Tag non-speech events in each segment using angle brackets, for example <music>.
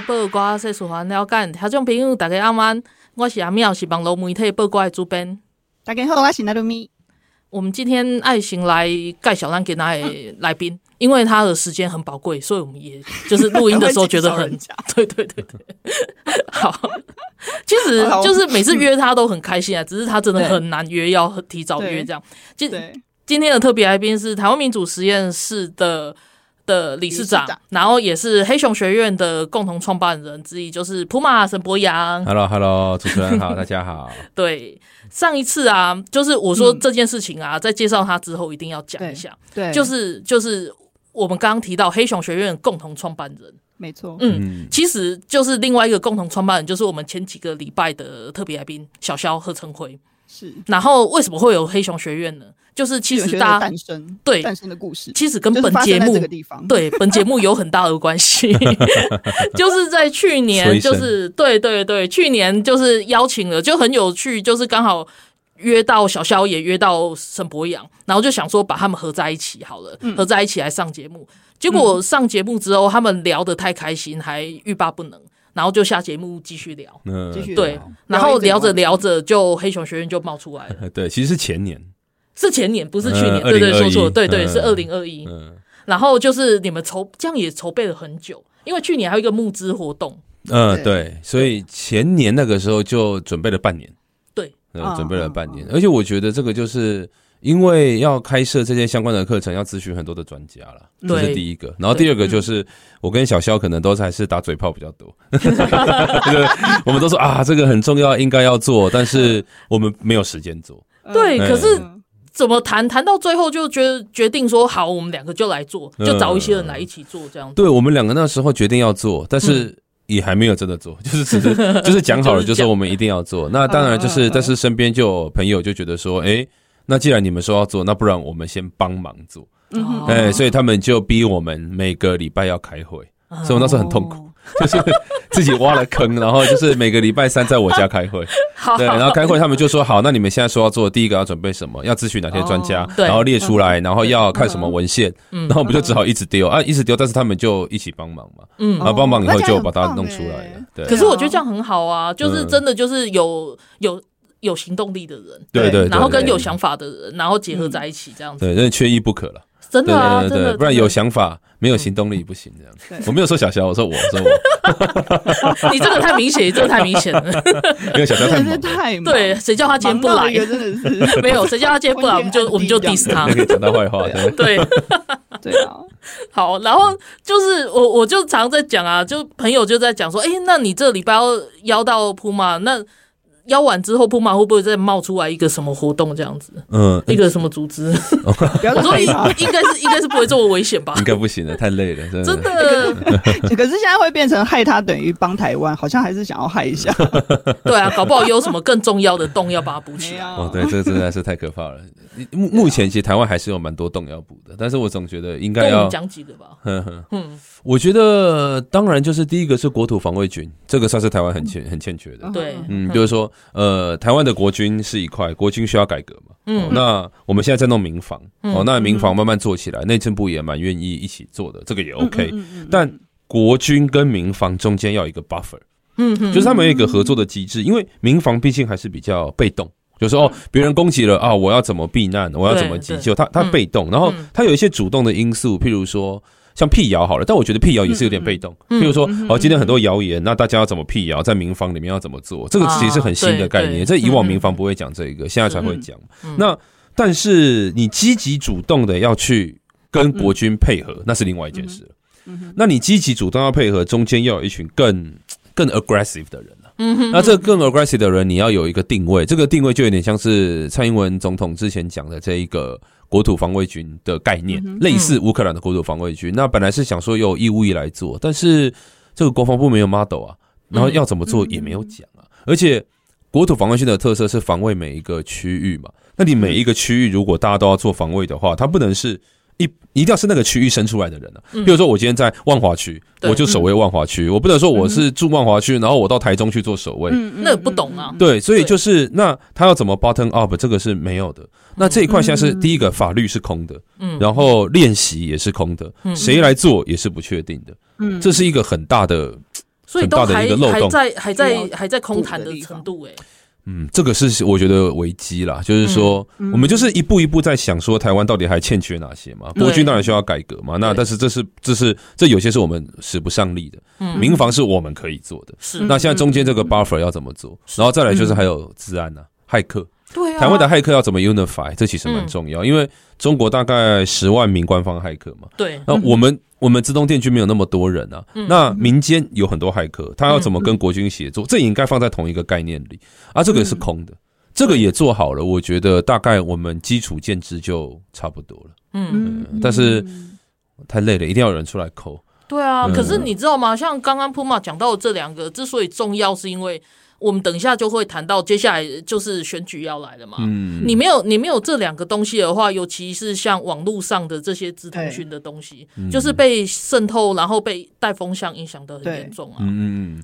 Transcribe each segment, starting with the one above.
报挂新闻，互你知；报挂世事，互咱了解。报挂全世界。互你知报挂世事，互咱了解。听众朋友，大家晚安，我是阿妙，是网络媒体报挂的主编。大家好，我是娜露咪。我们今天爱心来介绍咱给那的来宾，嗯、因为他的时间很宝贵，所以我们也就是录音的时候觉得很，<laughs> 对对对对，好。其实就是每次约他都很开心啊，只是他真的很难约，要提早约这样。今今天的特别来宾是台湾民主实验室的的理事长，然后也是黑熊学院的共同创办人之一，就是普马沈博洋。Hello，Hello，主持人好，<laughs> 大家好。对。上一次啊，就是我说这件事情啊，嗯、在介绍他之后一定要讲一下。对，对就是就是我们刚刚提到黑熊学院共同创办人，没错。嗯，其实就是另外一个共同创办人，就是我们前几个礼拜的特别来宾小肖贺成辉。是。然后为什么会有黑熊学院呢？就是其实大家诞生对诞生的故事，其实跟本节目 <laughs> 对本节目有很大的关系。<laughs> 就是在去年，就是对对对，去年就是邀请了，就很有趣，就是刚好约到小肖，也约到沈博阳，然后就想说把他们合在一起好了，合在一起来上节目。结果上节目之后，他们聊得太开心，还欲罢不能，然后就下节目继续聊，继续对，然后聊着聊着，就黑熊学院就冒出来了。<laughs> 对，其实是前年。是前年，不是去年，对对，说错了，对对，是二零二一。然后就是你们筹这样也筹备了很久，因为去年还有一个募资活动。嗯，对，所以前年那个时候就准备了半年。对，准备了半年，而且我觉得这个就是因为要开设这些相关的课程，要咨询很多的专家了，这是第一个。然后第二个就是我跟小肖可能都还是打嘴炮比较多，我们都说啊，这个很重要，应该要做，但是我们没有时间做。<laughs> 对，可是。怎么谈谈到最后就觉得决定说好，我们两个就来做，就找一些人来一起做这样子。对，我们两个那时候决定要做，但是也还没有真的做，<laughs> 就是只是就是讲好了，<laughs> 就是我们一定要做。那当然就是，但是身边就有朋友就觉得说，哎，那既然你们说要做，那不然我们先帮忙做。哎，所以他们就逼我们每个礼拜要开会，所以我那时候很痛苦。<laughs> 就是自己挖了坑，然后就是每个礼拜三在我家开会，<laughs> 对，然后开会他们就说好，那你们现在说要做第一个要准备什么？要咨询哪些专家？然后列出来，然后要看什么文献，然后我们就只好一直丢。啊，一直丢，但是他们就一起帮忙嘛，嗯，然后帮忙以后就把它弄出来了。对，可是我觉得这样很好啊，就是真的就是有有有行动力的人，对对，然后跟有想法的人，然后结合在一起这样子，对，真的缺一不可了。真的啊，对对对，不然有想法没有行动力不行这样子。我没有说小肖，我说我说我。<laughs> 你这个太明显，这个太明显了。<laughs> 因为小肖太忙，太对，谁叫他今天不来？真的是 <laughs> 没有，谁叫他今天不来，我们就我们就 diss 他，可以讲他坏话。对对啊，好，然后就是我我就常在讲啊，就朋友就在讲说，哎，那你这礼拜要邀到铺吗？那邀完之后，铺马会不会再冒出来一个什么活动这样子？嗯，一个什么组织？我说应应该是应该是不会这么危险吧？应该不行的，太累了，真的。真的。<laughs> 可是现在会变成害他等于帮台湾，好像还是想要害一下。<laughs> 对啊，搞不好有什么更重要的洞要把它补起来。哦，对，这个真的是太可怕了。目 <laughs> 目前其实台湾还是有蛮多洞要补的，但是我总觉得应该要讲几个吧。嗯，我觉得当然就是第一个是国土防卫军，这个算是台湾很欠很欠缺的。对，嗯，就是说。呃，台湾的国军是一块，国军需要改革嘛？嗯、哦，那我们现在在弄民防，嗯、哦，那民防慢慢做起来，内政部也蛮愿意一起做的，这个也 OK。嗯嗯嗯嗯、但国军跟民防中间要一个 buffer，嗯，嗯就是他们有一个合作的机制，因为民防毕竟还是比较被动，就是说哦，别人攻击了啊，我要怎么避难，我要怎么急救，他他被动，然后他有一些主动的因素，譬如说。像辟谣好了，但我觉得辟谣也是有点被动。比如说，哦，今天很多谣言，那大家要怎么辟谣，在民房里面要怎么做？这个其实是很新的概念，这以往民房不会讲这个，现在才会讲。那但是你积极主动的要去跟国军配合，那是另外一件事了。那你积极主动要配合，中间要有一群更更 aggressive 的人了。嗯，那这个更 aggressive 的人，你要有一个定位，这个定位就有点像是蔡英文总统之前讲的这一个国土防卫军的概念，嗯、类似乌克兰的国土防卫军。那本来是想说有义务役来做，但是这个国防部没有 model 啊，然后要怎么做也没有讲啊。而且国土防卫军的特色是防卫每一个区域嘛，那你每一个区域如果大家都要做防卫的话，它不能是。一一定要是那个区域生出来的人啊，比如说我今天在万华区，我就守卫万华区，我不能说我是住万华区，然后我到台中去做守卫，那不懂啊。对，所以就是那他要怎么 button up，这个是没有的。那这一块现在是第一个法律是空的，嗯，然后练习也是空的，谁来做也是不确定的，嗯，这是一个很大的，很大的一个漏洞，还在还在还在空谈的程度诶。嗯，这个是我觉得危机啦，就是说，我们就是一步一步在想说，台湾到底还欠缺哪些嘛？国军当然需要改革嘛，那但是这是这是这有些是我们使不上力的，民防是我们可以做的，是。那现在中间这个 buffer 要怎么做？然后再来就是还有治安呐，骇客，对啊，台湾的骇客要怎么 unify？这其实蛮重要，因为中国大概十万名官方骇客嘛，对，那我们。我们自动电军没有那么多人啊，那民间有很多骇客，他要怎么跟国军协作？这也应该放在同一个概念里啊。这个是空的，这个也做好了，我觉得大概我们基础建制就差不多了。嗯，但是太累了，一定要有人出来抠。对啊，可是你知道吗？像刚刚 Puma 讲到的这两个，之所以重要，是因为。我们等一下就会谈到，接下来就是选举要来了嘛。嗯，你没有你没有这两个东西的话，尤其是像网络上的这些资通讯的东西，就是被渗透，然后被带风向影响的很严重啊。嗯，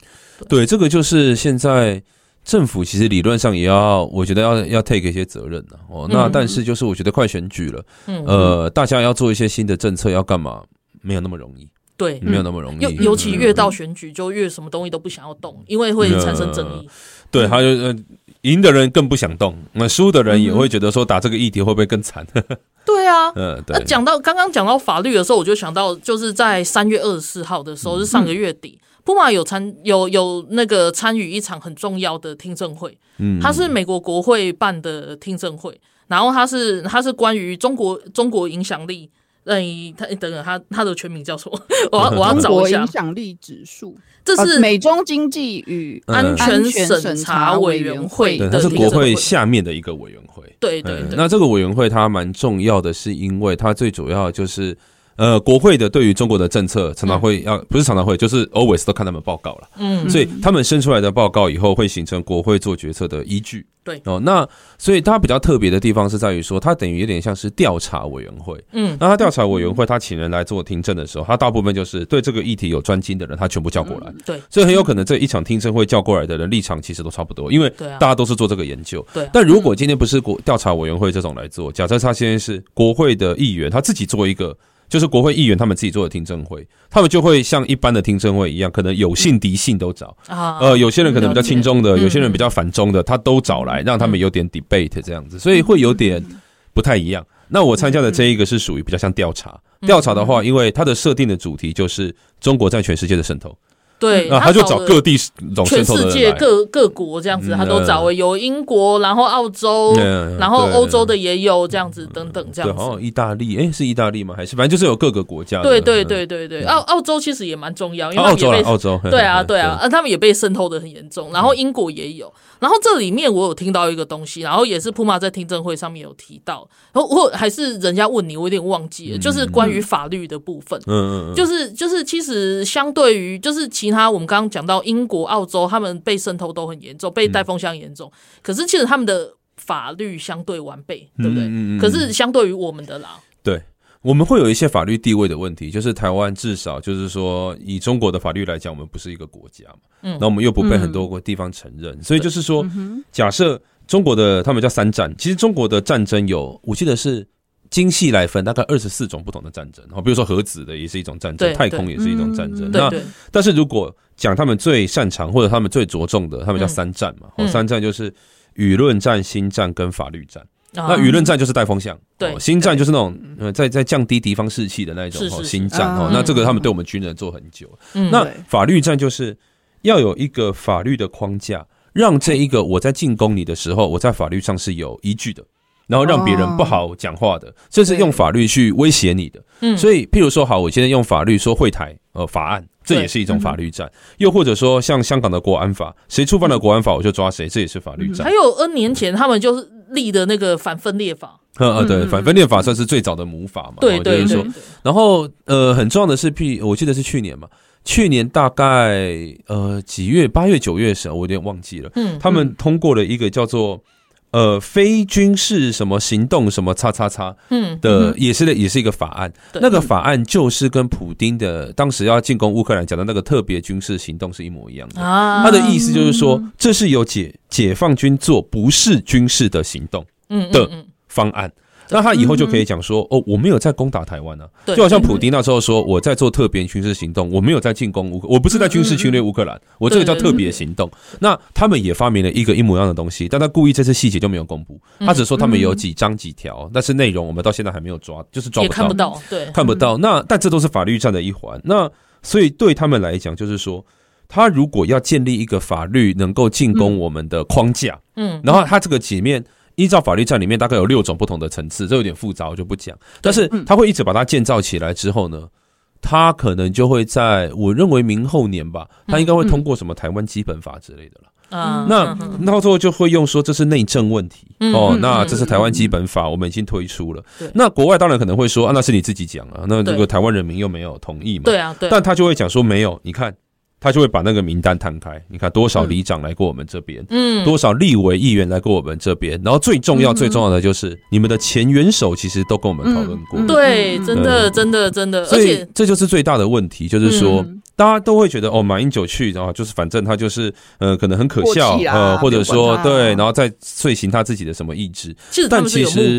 对，这个就是现在政府其实理论上也要，我觉得要要 take 一些责任的哦。那但是就是我觉得快选举了，呃，大家要做一些新的政策，要干嘛？没有那么容易。对，没有那么容易。尤尤其越到选举，就越什么东西都不想要动，因为会产生争议。对，还有呃，赢的人更不想动，那输的人也会觉得说打这个议题会不会更惨？<laughs> 对啊，嗯，对。那讲到刚刚讲到法律的时候，我就想到，就是在三月二十四号的时候，是上个月底，Puma 有参有有那个参与一场很重要的听证会，嗯，它是美国国会办的听证会，然后它是它是关于中国中国影响力。嗯，他等等，他他的全名叫什么？<laughs> 我要我要找一下。影响力指数，这是美中经济与安全审查委员会的，它是国会下面的一个委员会。对对对，那这个委员会它蛮重要的，是因为它最主要就是。呃，国会的对于中国的政策常常会要，不是常常会，就是 always 都看他们报告了。嗯，所以他们生出来的报告以后会形成国会做决策的依据。对哦，那所以它比较特别的地方是在于说，它等于有点像是调查委员会。嗯，那他调查委员会，他请人来做听证的时候，他大部分就是对这个议题有专精的人，他全部叫过来。对，所以很有可能这一场听证会叫过来的人立场其实都差不多，因为大家都是做这个研究。对，但如果今天不是国调查委员会这种来做，假设他现在是国会的议员，他自己做一个。就是国会议员他们自己做的听证会，他们就会像一般的听证会一样，可能有信敌信都找啊。呃，有些人可能比较轻中的，有些人比较反中的，他都找来，让他们有点 debate 这样子，所以会有点不太一样。那我参加的这一个是属于比较像调查，调查的话，因为它的设定的主题就是中国在全世界的渗透。对，他就找各地全世界各各国这样子，他都找有英国，然后澳洲，然后欧洲的也有这样子等等这样子。好像意大利，哎，是意大利吗？还是反正就是有各个国家。对对对对对，澳澳洲其实也蛮重要，因为澳洲澳洲对啊对啊，啊他们也被渗透的很严重。然后英国也有，然后这里面我有听到一个东西，然后也是 Puma 在听证会上面有提到，然后我还是人家问你，我有点忘记了，就是关于法律的部分。嗯嗯，就是就是其实相对于就是其他我们刚刚讲到英国、澳洲，他们被渗透都很严重，被带风向严重。可是其实他们的法律相对完备，对不对？可是相对于我们的啦，对，我们会有一些法律地位的问题。就是台湾至少就是说，以中国的法律来讲，我们不是一个国家嘛，嗯，那我们又不被很多个地方承认，所以就是说，假设中国的他们叫三战，其实中国的战争有，我记得是。精细来分，大概二十四种不同的战争，哦比如说核子的也是一种战争，太空也是一种战争。那但是如果讲他们最擅长或者他们最着重的，他们叫三战嘛。三战就是舆论战、心战跟法律战。那舆论战就是带风向，对，心战就是那种呃在在降低敌方士气的那一种哦心战哦。那这个他们对我们军人做很久。那法律战就是要有一个法律的框架，让这一个我在进攻你的时候，我在法律上是有依据的。然后让别人不好讲话的，这是用法律去威胁你的。嗯，所以譬如说，好，我现在用法律说会台呃法案，这也是一种法律战。又或者说，像香港的国安法，谁触犯了国安法，我就抓谁，这也是法律战。还有 N 年前他们就是立的那个反分裂法。呃呃，对，反分裂法算是最早的母法嘛。对对对。然后呃，很重要的是，譬我记得是去年嘛，去年大概呃几月，八月九月的时候，我有点忘记了。嗯，他们通过了一个叫做。呃，非军事什么行动什么叉叉叉，嗯的，也是的，也是一个法案。那个法案就是跟普丁的当时要进攻乌克兰讲的那个特别军事行动是一模一样的。他的意思就是说，这是由解解放军做不是军事的行动的方案。那他以后就可以讲说，哦，我没有在攻打台湾啊，就好像普丁那时候说，我在做特别军事行动，我没有在进攻乌克，我不是在军事侵略乌克兰，我这个叫特别行动。那他们也发明了一个一模一样的东西，但他故意这次细节就没有公布，他只说他们有几章几条，但是内容我们到现在还没有抓，就是抓不到，看不到，对，看不到。那但这都是法律战的一环。那所以对他们来讲，就是说，他如果要建立一个法律能够进攻我们的框架，嗯，然后他这个几面。依照法律战里面大概有六种不同的层次，这有点复杂，我就不讲。但是他会一直把它建造起来之后呢，他可能就会在我认为明后年吧，他应该会通过什么台湾基本法之类的了。啊，那到最后就会用说这是内政问题哦，那这是台湾基本法，我们已经推出了。那国外当然可能会说啊，那是你自己讲啊，那这个台湾人民又没有同意嘛。对啊，对。但他就会讲说没有，你看。他就会把那个名单摊开，你看多少里长来过我们这边，嗯，多少立委议员来过我们这边，然后最重要、最重要的就是你们的前元首其实都跟我们讨论过，对，真的，真的，真的，所以这就是最大的问题，就是说大家都会觉得哦，马英九去，然后就是反正他就是呃，可能很可笑，呃，或者说对，然后再遂行他自己的什么意志，但其实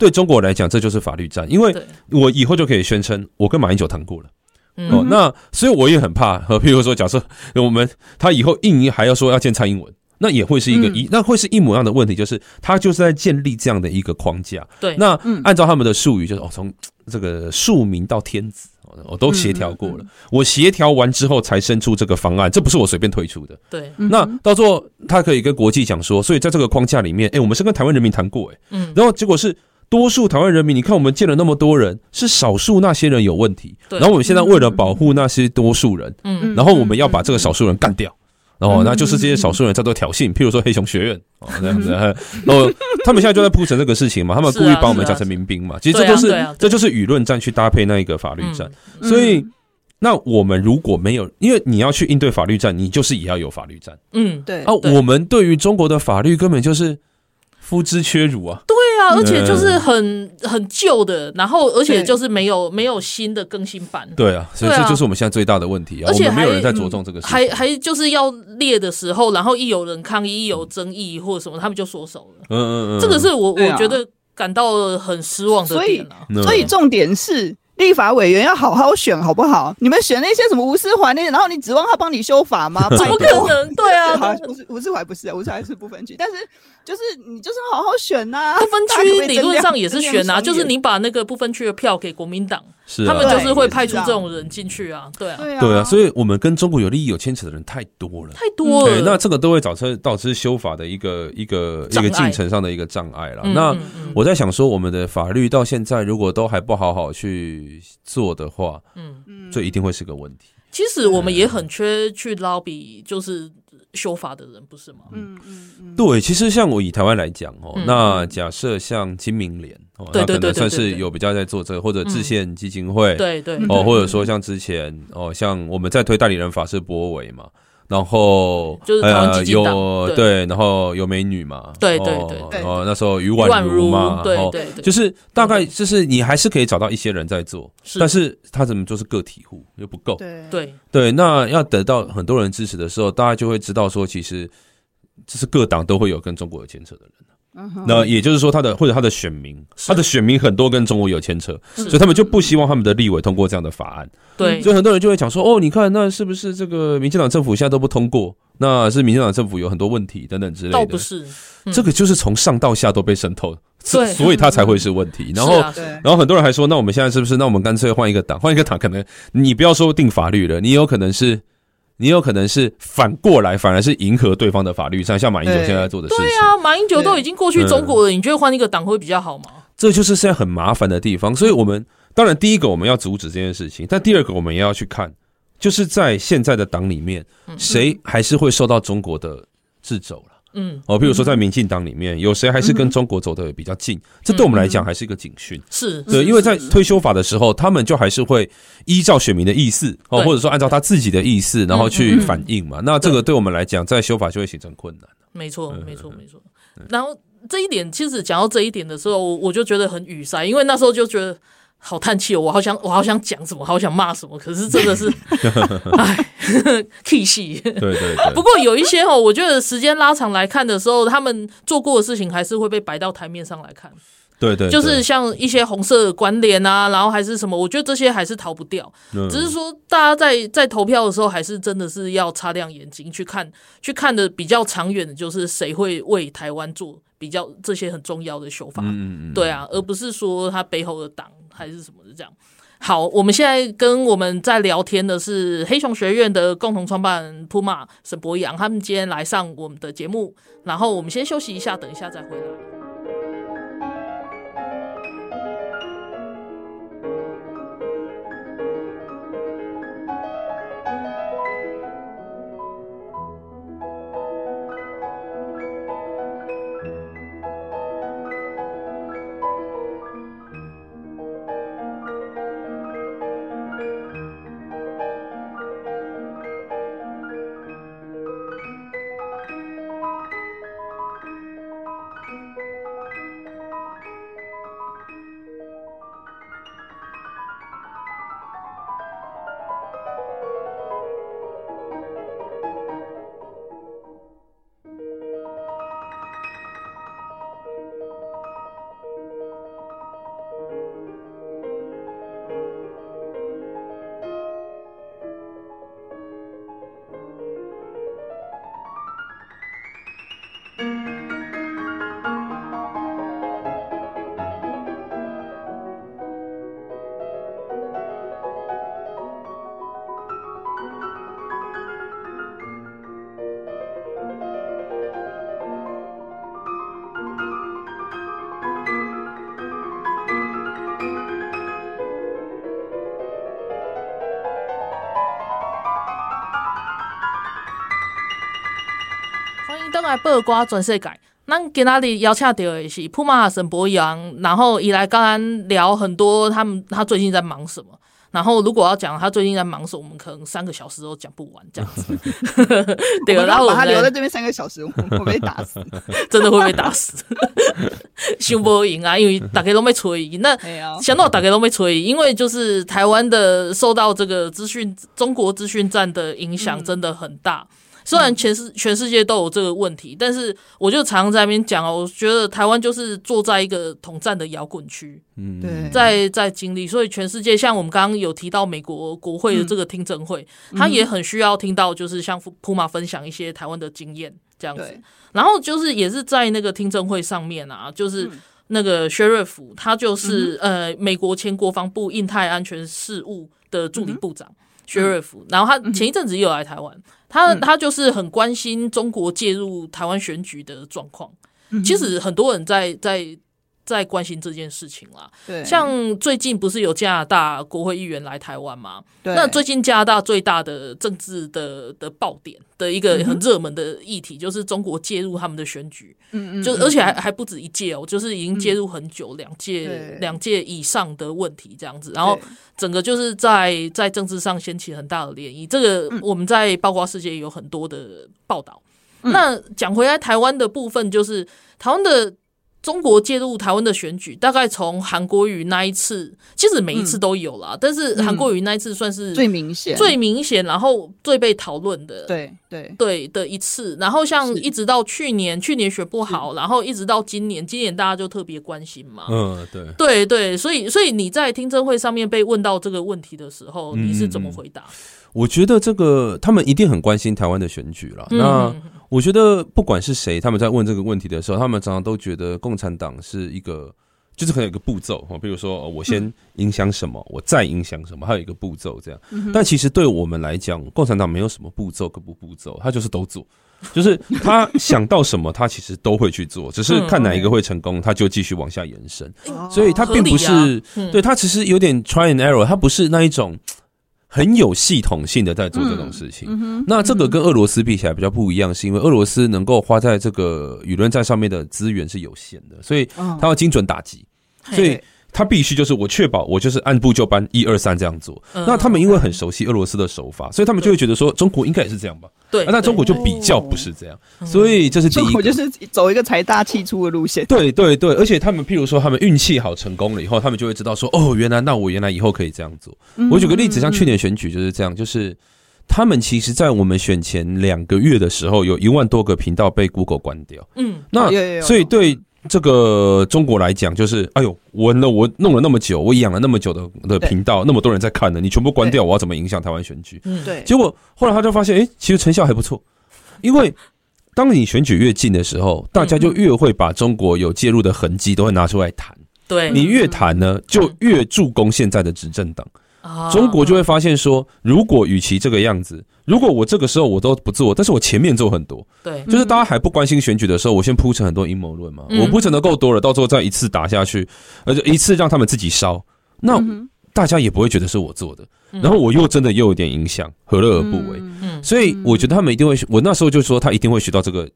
对中国来讲，这就是法律战，因为我以后就可以宣称我跟马英九谈过了。哦，那所以我也很怕，和譬如说，假设我们他以后印尼还要说要见蔡英文，那也会是一个一，那会是一模一样的问题，就是他就是在建立这样的一个框架。对，那按照他们的术语，就是哦，从这个庶民到天子，我都协调过了，我协调完之后才生出这个方案，这不是我随便推出的。对，那到时候他可以跟国际讲说，所以在这个框架里面，哎，我们是跟台湾人民谈过，哎，嗯，然后结果是。多数台湾人民，你看我们见了那么多人，是少数那些人有问题。然后我们现在为了保护那些多数人，嗯，然后我们要把这个少数人干掉，然后那就是这些少数人在做挑衅，譬如说黑熊学院哦这样子，<laughs> 然后他们现在就在铺陈这个事情嘛，他们故意把我们讲成民兵嘛，其实这就是这就是舆论战去搭配那一个法律战。所以，那我们如果没有，因为你要去应对法律战，你就是也要有法律战。嗯，对。啊，我们对于中国的法律根本就是。夫之缺乳啊！对啊，而且就是很很旧的，然后而且就是没有没有新的更新版。对啊，所以这就是我们现在最大的问题啊！而且没有人在着重这个事，还还就是要列的时候，然后一有人抗议，一有争议或者什么，他们就缩手了。嗯嗯嗯，这个是我我觉得感到很失望的点啊。所以重点是。立法委员要好好选，好不好？你们选那些什么吴思怀那些，然后你指望他帮你修法吗？<laughs> 怎么可能？对啊，<laughs> 吴思吴思怀不是啊，吴思怀是不分区，但是就是你就是好好选呐、啊。不分区理论上也是选啊，就是你把那个不分区的票给国民党，是、啊、他们就是会派出这种人进去啊。对啊，对啊，所以我们跟中国有利益有牵扯的人太多了，太多了。对，那这个都会导致导致修法的一个一个一个进程上的一个障碍了。嗯、那我在想说，我们的法律到现在如果都还不好好去做的。的话，嗯嗯，这一定会是个问题。其实我们也很缺去 lobby，就是修法的人，不是吗？嗯嗯嗯。对，其实像我以台湾来讲哦，那假设像金明联哦，那可能算是有比较在做这个，或者致宪基金会，对对哦，或者说像之前哦，像我们在推代理人法是波维嘛。然后就是呃有对，然后有美女嘛，对对对对，哦那时候余婉如嘛，对对，就是大概就是你还是可以找到一些人在做，但是他怎么就是个体户又不够，对。对。对，那要得到很多人支持的时候，大家就会知道说，其实这是各党都会有跟中国有牵扯的人。那也就是说，他的或者他的选民，他的选民很多跟中国有牵扯，所以他们就不希望他们的立委通过这样的法案。对，所以很多人就会讲说：“哦，你看，那是不是这个民进党政府现在都不通过？那是民进党政府有很多问题等等之类的。”倒不是，这个就是从上到下都被渗透，对所以他才会是问题。然后，然后很多人还说：“那我们现在是不是？那我们干脆换一个党，换一个党，可能你不要说定法律了，你有可能是。”你有可能是反过来，反而是迎合对方的法律，上像马英九现在做的事情。对啊，马英九都已经过去中国了，你觉得换一个党会比较好吗？这就是现在很麻烦的地方。所以，我们当然第一个我们要阻止这件事情，但第二个我们也要去看，就是在现在的党里面，谁还是会受到中国的掣肘了。嗯，哦，比如说在民进党里面，有谁还是跟中国走的比较近？这对我们来讲还是一个警讯。是，对，因为在推修法的时候，他们就还是会依照选民的意思，哦，或者说按照他自己的意思，然后去反应嘛。那这个对我们来讲，在修法就会形成困难。没错，没错，没错。然后这一点，其实讲到这一点的时候，我我就觉得很语塞，因为那时候就觉得。好叹气哦，我好想，我好想讲什么，好想骂什么，可是真的是，<laughs> 哎，<laughs> 气戏。对对对。不过有一些哦，我觉得时间拉长来看的时候，他们做过的事情还是会被摆到台面上来看。对对。就是像一些红色关联啊，然后还是什么，我觉得这些还是逃不掉。只是说，大家在在投票的时候，还是真的是要擦亮眼睛去看，去看的比较长远的，就是谁会为台湾做比较这些很重要的修法。嗯嗯。对啊，而不是说他背后的党。还是什么的这样。好，我们现在跟我们在聊天的是黑熊学院的共同创办人 Puma 沈博洋，他们今天来上我们的节目，然后我们先休息一下，等一下再回来。来八卦全世界，咱今仔日邀请到的是 Puma 沈博洋，然后以来刚刚聊很多他们他最近在忙什么，然后如果要讲他最近在忙什么，我们可能三个小时都讲不完这样子。对，然后把他留在这边三个小时，我会被打死，真的会被打死。想不赢啊，因为大家都没吹，那想到大家都没吹，因为就是台湾的受到这个资讯中国资讯战的影响真的很大。虽然全世全世界都有这个问题，但是我就常常在那边讲哦，我觉得台湾就是坐在一个统战的摇滚区，嗯，对，在在经历，所以全世界像我们刚刚有提到美国国会的这个听证会，他也很需要听到，就是像 Puma 分享一些台湾的经验这样子。然后就是也是在那个听证会上面啊，就是那个薛瑞福，他就是呃美国前国防部印太安全事务的助理部长薛瑞福，然后他前一阵子也有来台湾。他他就是很关心中国介入台湾选举的状况，其实很多人在在在关心这件事情啦。对，像最近不是有加拿大国会议员来台湾吗？对，那最近加拿大最大的政治的的爆点的一个很热门的议题，就是中国介入他们的选举。嗯嗯，就而且还还不止一届哦，就是已经介入很久，两届两届以上的问题这样子，然后。整个就是在在政治上掀起很大的涟漪，这个我们在八卦世界有很多的报道。嗯、那讲回来，台湾的部分就是台湾的。中国介入台湾的选举，大概从韩国瑜那一次，其实每一次都有啦，嗯、但是韩国瑜那一次算是最明显、最明显，然后最被讨论的，对对对的一次。然后像一直到去年，去年选不好，然后一直到今年，今年大家就特别关心嘛。嗯，对对对，所以所以你在听证会上面被问到这个问题的时候，你是怎么回答？嗯、我觉得这个他们一定很关心台湾的选举了。那。嗯我觉得不管是谁，他们在问这个问题的时候，他们常常都觉得共产党是一个就是可能有个步骤哈，比如说我先影响什么，我再影响什么，还有一个步骤这样。但其实对我们来讲，共产党没有什么步骤跟不步骤，他就是都做，就是他想到什么，他其实都会去做，<laughs> 只是看哪一个会成功，他就继续往下延伸。所以他并不是对他其实有点 try and error，他不是那一种。很有系统性的在做这种事情，嗯嗯、那这个跟俄罗斯比起来比较不一样，是因为俄罗斯能够花在这个舆论战上面的资源是有限的，所以他要精准打击，所以。他必须就是我确保我就是按部就班一二三这样做。那他们因为很熟悉俄罗斯的手法，所以他们就会觉得说中国应该也是这样吧？对。那中国就比较不是这样，所以这是第一个。中国就是走一个财大气粗的路线。对对对，而且他们譬如说他们运气好成功了以后，他们就会知道说哦，原来那我原来以后可以这样做。我举个例子，像去年选举就是这样，就是他们其实在我们选前两个月的时候，有一万多个频道被 Google 关掉。嗯，那所以对。这个中国来讲，就是哎呦，我那我弄了那么久，我养了那么久的的频道，那么多人在看呢，你全部关掉，我要怎么影响台湾选举？嗯，对。结果后来他就发现，哎，其实成效还不错，因为 <laughs> 当你选举越近的时候，大家就越会把中国有介入的痕迹都会拿出来谈。对，你越谈呢，就越助攻现在的执政党。中国就会发现说，如果与其这个样子，如果我这个时候我都不做，但是我前面做很多，对，就是大家还不关心选举的时候，我先铺成很多阴谋论嘛，我铺成的够多了，到时候再一次打下去，而且一次让他们自己烧，那大家也不会觉得是我做的，然后我又真的又有点影响，何乐而不为？所以我觉得他们一定会，我那时候就说他一定会学到这个，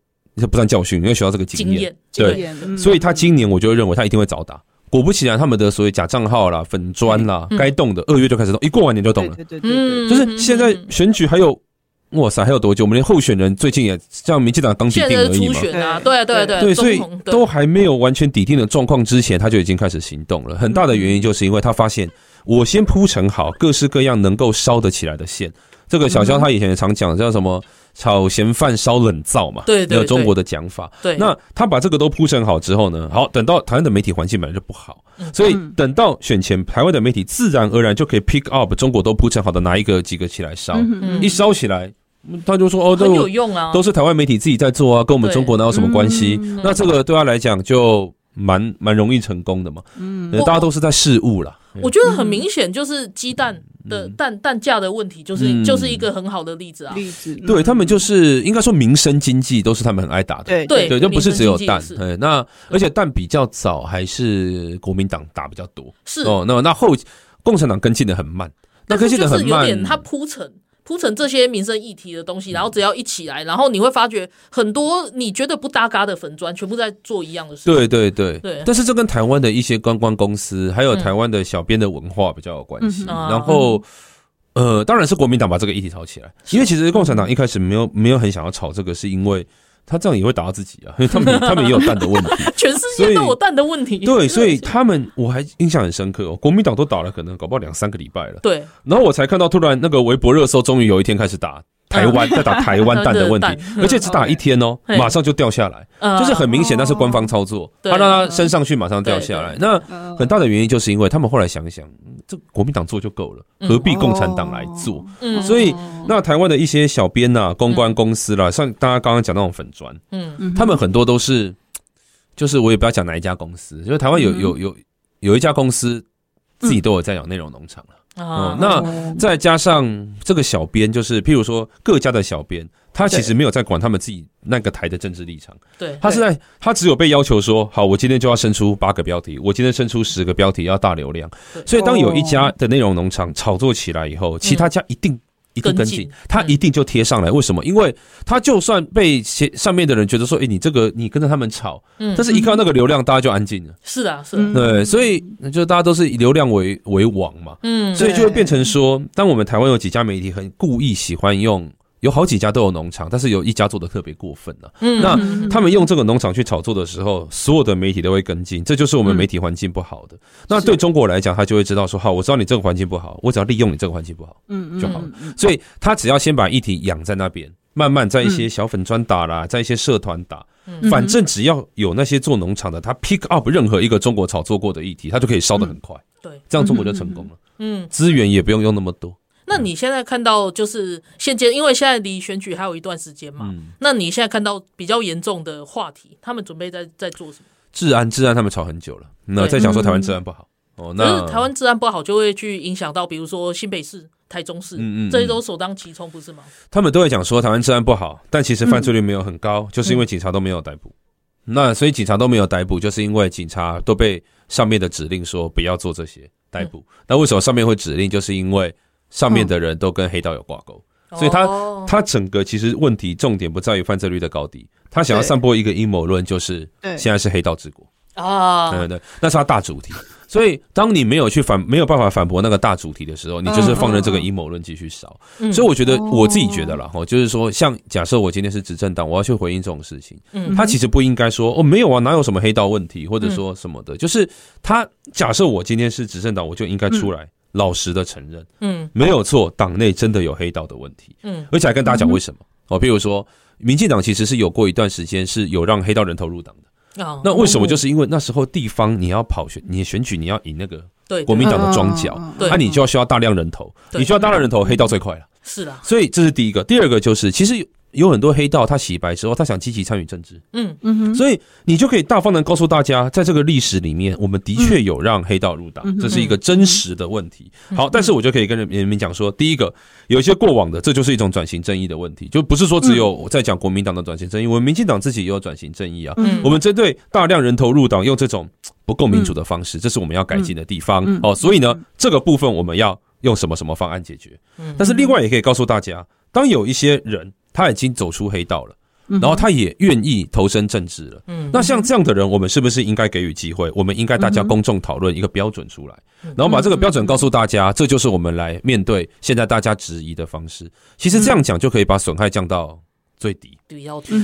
不算教训，因为学到这个经验，对，所以他今年我就会认为他一定会早打。果不其然，他们的所谓假账号啦、粉砖啦，该动的二月就开始动，一过完年就动了。对对对，就是现在选举还有，哇塞，还有多久？我们连候选人最近也像民进党刚底定而已嘛。对对对对，所以都还没有完全底定的状况之前，他就已经开始行动了。很大的原因就是因为他发现，我先铺陈好各式各样能够烧得起来的线。这个小肖他以前也常讲叫什么？炒咸饭烧冷灶嘛，对，有中国的讲法。对，那他把这个都铺陈好之后呢，好，等到台湾的媒体环境本来就不好，所以等到选前，台湾的媒体自然而然就可以 pick up 中国都铺陈好的哪一个几个起来烧，一烧起来，他就说哦，都有用啊，都是台湾媒体自己在做啊，跟我们中国哪有什么关系？那这个对他来讲就蛮蛮容易成功的嘛。嗯，大家都是在试物啦。我觉得很明显就是鸡蛋。的蛋蛋价的问题，就是就是一个很好的例子啊。例子，对他们就是应该说民生经济都是他们很爱打的。对对对，就不是只有蛋。对，那而且蛋比较早还是国民党打比较多。是哦，那那后共产党跟进的很慢，那跟进的很慢。它铺陈铺成这些民生议题的东西，然后只要一起来，然后你会发觉很多你觉得不搭嘎的粉砖，全部在做一样的事。对对对对。但是这跟台湾的一些观光公司，还有台湾的小编的文化比较有关系。然后。呃，当然是国民党把这个议题炒起来，因为其实共产党一开始没有没有很想要炒这个，是因为他这样也会打到自己啊，因 <laughs> 为他们他们也有蛋的问题，<laughs> 全世界都有蛋的问题。对，所以他们我还印象很深刻哦，国民党都打了可能搞不好两三个礼拜了，对，然后我才看到突然那个微博热搜终于有一天开始打。台湾在打台湾 <laughs> 蛋的问题，而且只打一天哦，马上就掉下来，就是很明显那是官方操作，他让他升上去马上掉下来。那很大的原因就是因为他们后来想想，这国民党做就够了，何必共产党来做？所以那台湾的一些小编呐、公关公司啦，像大家刚刚讲那种粉砖，嗯，他们很多都是，就是我也不要讲哪一家公司，因为台湾有有有有一家公司自己都有在养内容农场了。哦，那再加上这个小编，就是譬如说各家的小编，他其实没有在管他们自己那个台的政治立场，对，他是在他只有被要求说，好，我今天就要生出八个标题，我今天生出十个标题要大流量，所以当有一家的内容农场炒作起来以后，其他家一定。一个跟进，他一定就贴上来。为什么？因为他就算被上面的人觉得说，哎，你这个你跟着他们吵，嗯，但是一看到那个流量，大家就安静了。是的，是的，对，所以就大家都是以流量为为王嘛，嗯，所以就会变成说，当我们台湾有几家媒体很故意喜欢用。有好几家都有农场，但是有一家做的特别过分了。嗯，那他们用这个农场去炒作的时候，所有的媒体都会跟进，这就是我们媒体环境不好的。那对中国来讲，他就会知道说，好，我知道你这个环境不好，我只要利用你这个环境不好，嗯就好了。所以他只要先把议题养在那边，慢慢在一些小粉砖打啦，在一些社团打，反正只要有那些做农场的，他 pick up 任何一个中国炒作过的议题，他就可以烧得很快。对，这样中国就成功了。嗯，资源也不用用那么多。那你现在看到就是现阶，因为现在离选举还有一段时间嘛。嗯。那你现在看到比较严重的话题，他们准备在在做什么？治安治安他们吵很久了，那在讲说台湾治安不好。哦，那台湾治安不好就会去影响到，比如说新北市、台中市，嗯嗯，这些都首当其冲，不是吗？他们都会讲说台湾治安不好，但其实犯罪率没有很高，嗯、就是因为警察都没有逮捕。嗯、那所以警察都没有逮捕，就是因为警察都被上面的指令说不要做这些逮捕。嗯、那为什么上面会指令？就是因为上面的人都跟黑道有挂钩，嗯、所以他他整个其实问题重点不在于犯罪率的高低，他想要散播一个阴谋论，就是现在是黑道治国。啊，对对对，那是他大主题。所以，当你没有去反没有办法反驳那个大主题的时候，你就是放任这个阴谋论继续烧。嗯、所以，我觉得我自己觉得啦，哈，就是说，像假设我今天是执政党，我要去回应这种事情，嗯，他其实不应该说哦，没有啊，哪有什么黑道问题，或者说什么的，就是他假设我今天是执政党，我就应该出来老实的承认，嗯，没有错，党内真的有黑道的问题，嗯，而且还跟大家讲为什么哦，譬如说，民进党其实是有过一段时间是有让黑道人头入党的。那为什么？就是因为那时候地方你要跑选，你选举你要赢那个国民党的庄脚，那你就要需要大量人头，你需要大量人头，黑道最快了。是的，所以这是第一个。第二个就是，其实。有很多黑道，他洗白之后，他想积极参与政治。嗯嗯哼，所以你就可以大方的告诉大家，在这个历史里面，我们的确有让黑道入党，嗯、这是一个真实的问题。嗯、好，但是我就可以跟人民讲说，第一个，有一些过往的，这就是一种转型正义的问题，就不是说只有我在讲国民党的转型正义，我们民进党自己也有转型正义啊。嗯，我们针对大量人头入党，用这种不够民主的方式，这是我们要改进的地方。哦，所以呢，这个部分我们要用什么什么方案解决？嗯，但是另外也可以告诉大家，当有一些人。他已经走出黑道了，然后他也愿意投身政治了。嗯，那像这样的人，我们是不是应该给予机会？我们应该大家公众讨论一个标准出来，然后把这个标准告诉大家，这就是我们来面对现在大家质疑的方式。其实这样讲就可以把损害降到最低。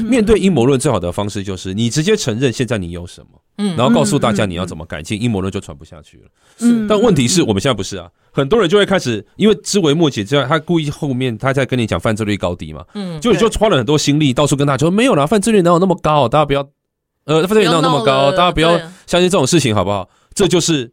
面对阴谋论最好的方式就是你直接承认现在你有什么，嗯，然后告诉大家你要怎么改进，阴谋论就传不下去了。是，但问题是我们现在不是啊。很多人就会开始，因为枝微末节，之外他故意后面他在跟你讲犯罪率高低嘛，嗯，就你就花了很多心力，到处跟他说没有啦，犯罪率哪有那么高？大家不要，呃，犯罪率哪有那么高？大家不要相信这种事情，好不好？这就是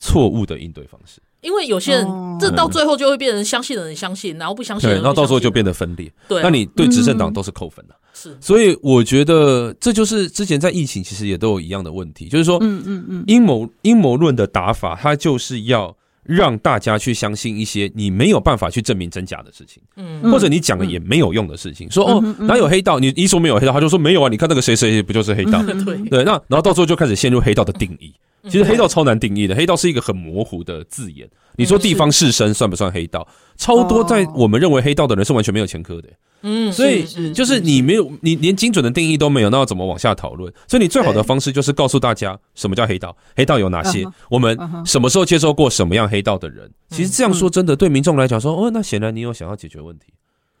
错误的应对方式。因为有些人，这到最后就会变成相信的人相信，然后不相信的人，对，然后到时候就变得分裂。对，那你对执政党都是扣分的。是，所以我觉得这就是之前在疫情其实也都有一样的问题，就是说，嗯嗯嗯，阴谋阴谋论的打法，它就是要。让大家去相信一些你没有办法去证明真假的事情，嗯，或者你讲了也没有用的事情，说哦哪有黑道？你一说没有黑道，他就说没有啊！你看那个谁谁不就是黑道？<laughs> 对对，那然后到最后就开始陷入黑道的定义。其实黑道超难定义的，黑道是一个很模糊的字眼。你说地方士绅算不算黑道？超多在我们认为黑道的人是完全没有前科的。嗯，所以就是你没有，你连精准的定义都没有，那要怎么往下讨论？所以你最好的方式就是告诉大家什么叫黑道，黑道有哪些，我们什么时候接受过什么样黑道的人。其实这样说真的对民众来讲说，哦，那显然你有想要解决问题。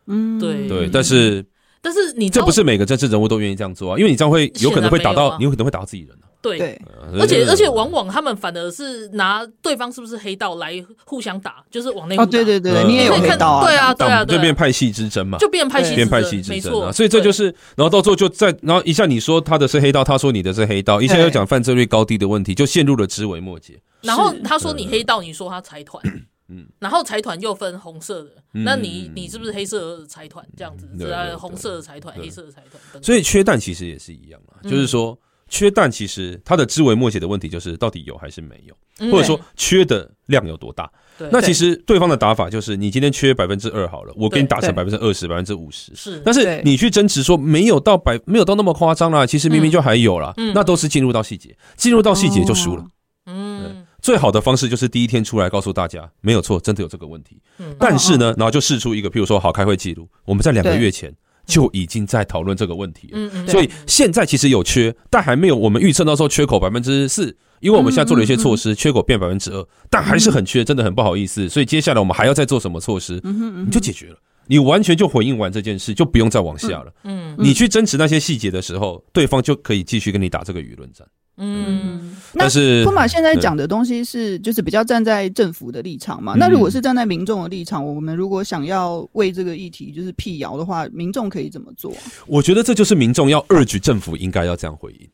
嗯，对。对，但是但是你这不是每个政治人物都愿意这样做啊，因为你这样会有可能会打到，你有可能会打到自己人。对，而且而且往往他们反而是拿对方是不是黑道来互相打，就是往内打。对对对，你也有黑道啊？对啊对啊，就变派系之争嘛，就变派系，变派系之争啊。所以这就是，然后到最后就在，然后一下你说他的是黑道，他说你的是黑道，一下又讲犯罪率高低的问题，就陷入了枝微末节。然后他说你黑道，你说他财团，嗯，然后财团又分红色的，那你你是不是黑色财团这样子？是红色的财团，黑色的财团。所以缺蛋其实也是一样啊，就是说。缺蛋其实它的枝微末节的问题就是到底有还是没有，或者说缺的量有多大？那其实对方的打法就是你今天缺百分之二好了，我给你打成百分之二十、百分之五十。是，但是你去争执说没有到百，没有到那么夸张啦，其实明明就还有啦，那都是进入到细节，进入到细节就输了。嗯，最好的方式就是第一天出来告诉大家没有错，真的有这个问题。但是呢，然后就试出一个，譬如说好开会记录，我们在两个月前。就已经在讨论这个问题了，嗯嗯，所以现在其实有缺，但还没有我们预测到说缺口百分之四，因为我们现在做了一些措施，缺口变百分之二，但还是很缺，真的很不好意思。所以接下来我们还要再做什么措施，你就解决了，你完全就回应完这件事，就不用再往下了。嗯，你去争执那些细节的时候，对方就可以继续跟你打这个舆论战。嗯，但是托马现在讲的东西是就是比较站在政府的立场嘛？那如果是站在民众的立场，我们如果想要为这个议题就是辟谣的话，民众可以怎么做？我觉得这就是民众要 urge 政府应该要这样回应。